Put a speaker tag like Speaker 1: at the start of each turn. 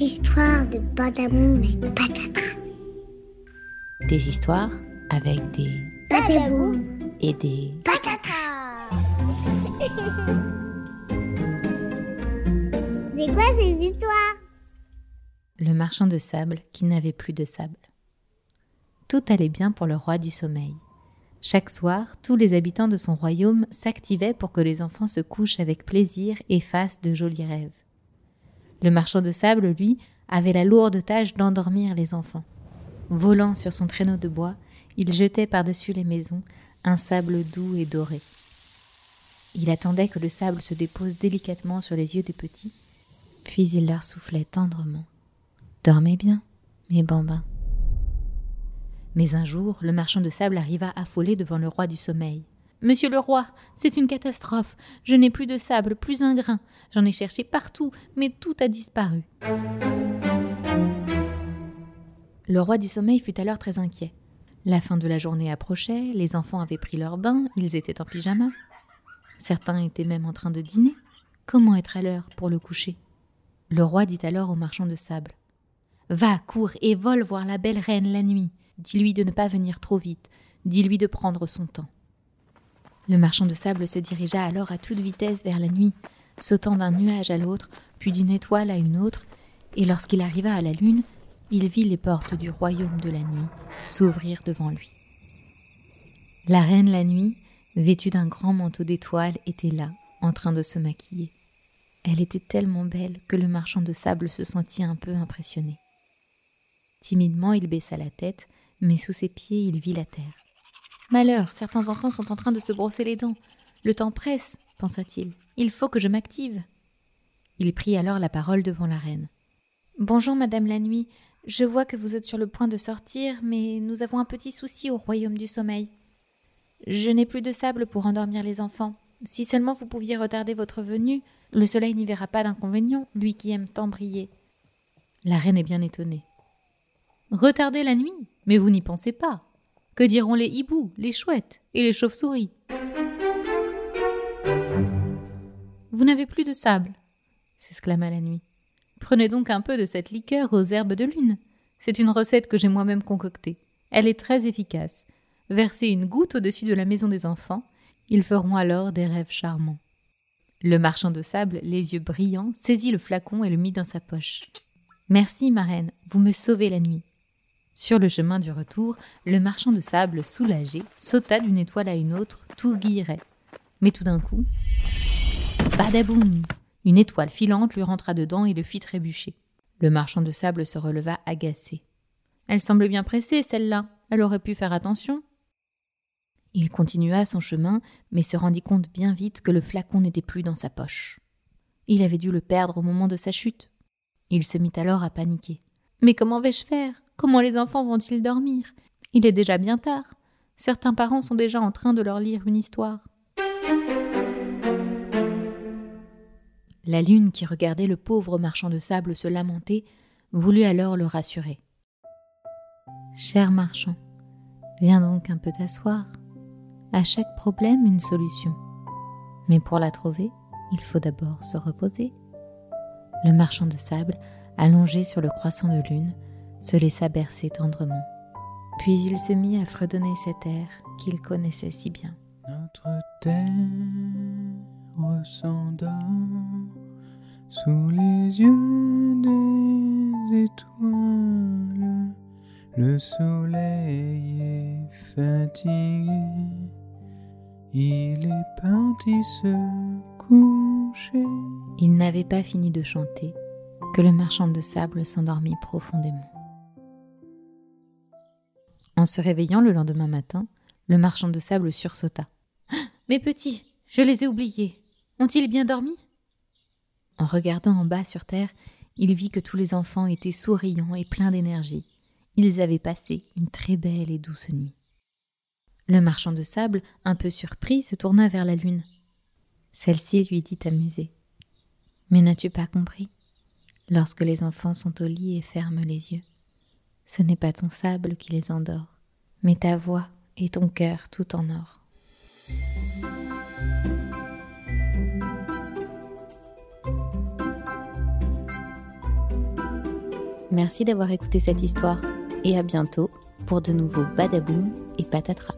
Speaker 1: histoires de Badabou et Patata.
Speaker 2: Des histoires avec des
Speaker 1: Badabou
Speaker 2: et des
Speaker 1: Patata. C'est quoi ces histoires?
Speaker 2: Le marchand de sable qui n'avait plus de sable. Tout allait bien pour le roi du sommeil. Chaque soir, tous les habitants de son royaume s'activaient pour que les enfants se couchent avec plaisir et fassent de jolis rêves. Le marchand de sable, lui, avait la lourde tâche d'endormir les enfants. Volant sur son traîneau de bois, il jetait par-dessus les maisons un sable doux et doré. Il attendait que le sable se dépose délicatement sur les yeux des petits, puis il leur soufflait tendrement. Dormez bien, mes bambins. Mais un jour, le marchand de sable arriva affolé devant le roi du sommeil. Monsieur le roi, c'est une catastrophe. Je n'ai plus de sable, plus un grain. J'en ai cherché partout, mais tout a disparu. Le roi du sommeil fut alors très inquiet. La fin de la journée approchait, les enfants avaient pris leur bain, ils étaient en pyjama. Certains étaient même en train de dîner. Comment être à l'heure pour le coucher? Le roi dit alors au marchand de sable Va, cours et vole voir la belle reine la nuit. Dis-lui de ne pas venir trop vite. Dis-lui de prendre son temps. Le marchand de sable se dirigea alors à toute vitesse vers la nuit, sautant d'un nuage à l'autre, puis d'une étoile à une autre, et lorsqu'il arriva à la lune, il vit les portes du royaume de la nuit s'ouvrir devant lui. La reine la nuit, vêtue d'un grand manteau d'étoiles, était là, en train de se maquiller. Elle était tellement belle que le marchand de sable se sentit un peu impressionné. Timidement, il baissa la tête, mais sous ses pieds, il vit la terre. Malheur, certains enfants sont en train de se brosser les dents. Le temps presse, pensa-t-il. Il faut que je m'active. Il prit alors la parole devant la reine. Bonjour, Madame la Nuit. Je vois que vous êtes sur le point de sortir, mais nous avons un petit souci au royaume du sommeil. Je n'ai plus de sable pour endormir les enfants. Si seulement vous pouviez retarder votre venue, le soleil n'y verra pas d'inconvénient, lui qui aime tant briller. La reine est bien étonnée. Retarder la nuit Mais vous n'y pensez pas. Que diront les hiboux, les chouettes et les chauves-souris? Vous n'avez plus de sable s'exclama la nuit. Prenez donc un peu de cette liqueur aux herbes de lune. C'est une recette que j'ai moi-même concoctée. Elle est très efficace. Versez une goutte au-dessus de la maison des enfants. Ils feront alors des rêves charmants. Le marchand de sable, les yeux brillants, saisit le flacon et le mit dans sa poche. Merci, ma reine, vous me sauvez la nuit. Sur le chemin du retour, le marchand de sable, soulagé, sauta d'une étoile à une autre, tout guillerait. Mais tout d'un coup, badaboum Une étoile filante lui rentra dedans et le fit trébucher. Le marchand de sable se releva agacé. Elle semble bien pressée, celle-là. Elle aurait pu faire attention. Il continua son chemin, mais se rendit compte bien vite que le flacon n'était plus dans sa poche. Il avait dû le perdre au moment de sa chute. Il se mit alors à paniquer. Mais comment vais-je faire? Comment les enfants vont-ils dormir? Il est déjà bien tard. Certains parents sont déjà en train de leur lire une histoire. La lune, qui regardait le pauvre marchand de sable se lamenter, voulut alors le rassurer. Cher marchand, viens donc un peu t'asseoir. À chaque problème, une solution. Mais pour la trouver, il faut d'abord se reposer. Le marchand de sable, allongé sur le croissant de lune, se laissa bercer tendrement. Puis il se mit à fredonner cet air qu'il connaissait si bien.
Speaker 3: Notre terre s'endort sous les yeux des étoiles. Le soleil est fatigué, il est parti se coucher.
Speaker 2: Il n'avait pas fini de chanter que le marchand de sable s'endormit profondément. En se réveillant le lendemain matin, le marchand de sable sursauta. Mes petits, je les ai oubliés. Ont-ils bien dormi? En regardant en bas sur terre, il vit que tous les enfants étaient souriants et pleins d'énergie. Ils avaient passé une très belle et douce nuit. Le marchand de sable, un peu surpris, se tourna vers la lune. Celle-ci lui dit amusée. Mais n'as-tu pas compris? Lorsque les enfants sont au lit et ferment les yeux, ce n'est pas ton sable qui les endort, mais ta voix et ton cœur tout en or. Merci d'avoir écouté cette histoire et à bientôt pour de nouveaux badaboum et patatras.